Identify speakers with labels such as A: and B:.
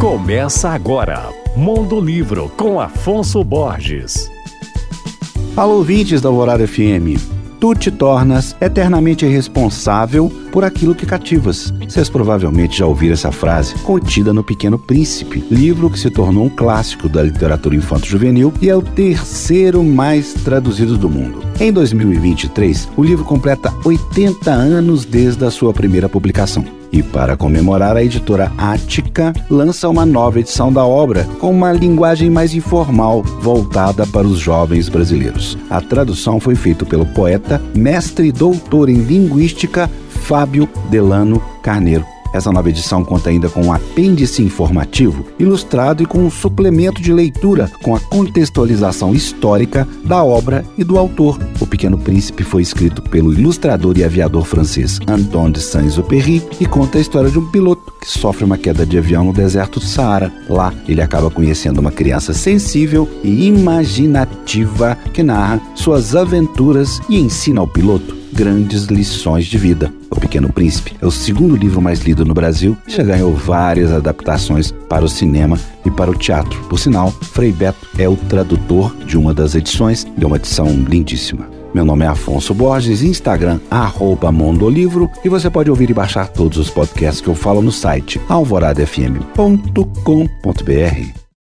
A: Começa agora, Mundo Livro com Afonso Borges.
B: Alô, ouvintes da Alvorada FM. Tu te tornas eternamente responsável por aquilo que cativas. Vocês provavelmente já ouviram essa frase contida no Pequeno Príncipe, livro que se tornou um clássico da literatura infanto-juvenil e é o terceiro mais traduzido do mundo. Em 2023, o livro completa 80 anos desde a sua primeira publicação. E para comemorar, a editora Ática lança uma nova edição da obra com uma linguagem mais informal, voltada para os jovens brasileiros. A tradução foi feita pelo poeta, mestre e doutor em linguística Fábio Delano Carneiro. Essa nova edição conta ainda com um apêndice informativo, ilustrado e com um suplemento de leitura com a contextualização histórica da obra e do autor. O Pequeno Príncipe foi escrito pelo ilustrador e aviador francês Antoine de Saint-Exupéry e conta a história de um piloto que sofre uma queda de avião no deserto do Saara. Lá, ele acaba conhecendo uma criança sensível e imaginativa que narra suas aventuras e ensina ao piloto grandes lições de vida. O Pequeno Príncipe é o segundo livro mais lido no Brasil e já ganhou várias adaptações para o cinema e para o teatro. Por sinal, Frei Beto é o tradutor de uma das edições e é uma edição lindíssima. Meu nome é Afonso Borges, Instagram, arroba Mondolivro, e você pode ouvir e baixar todos os podcasts que eu falo no site alvoradafm.com.br.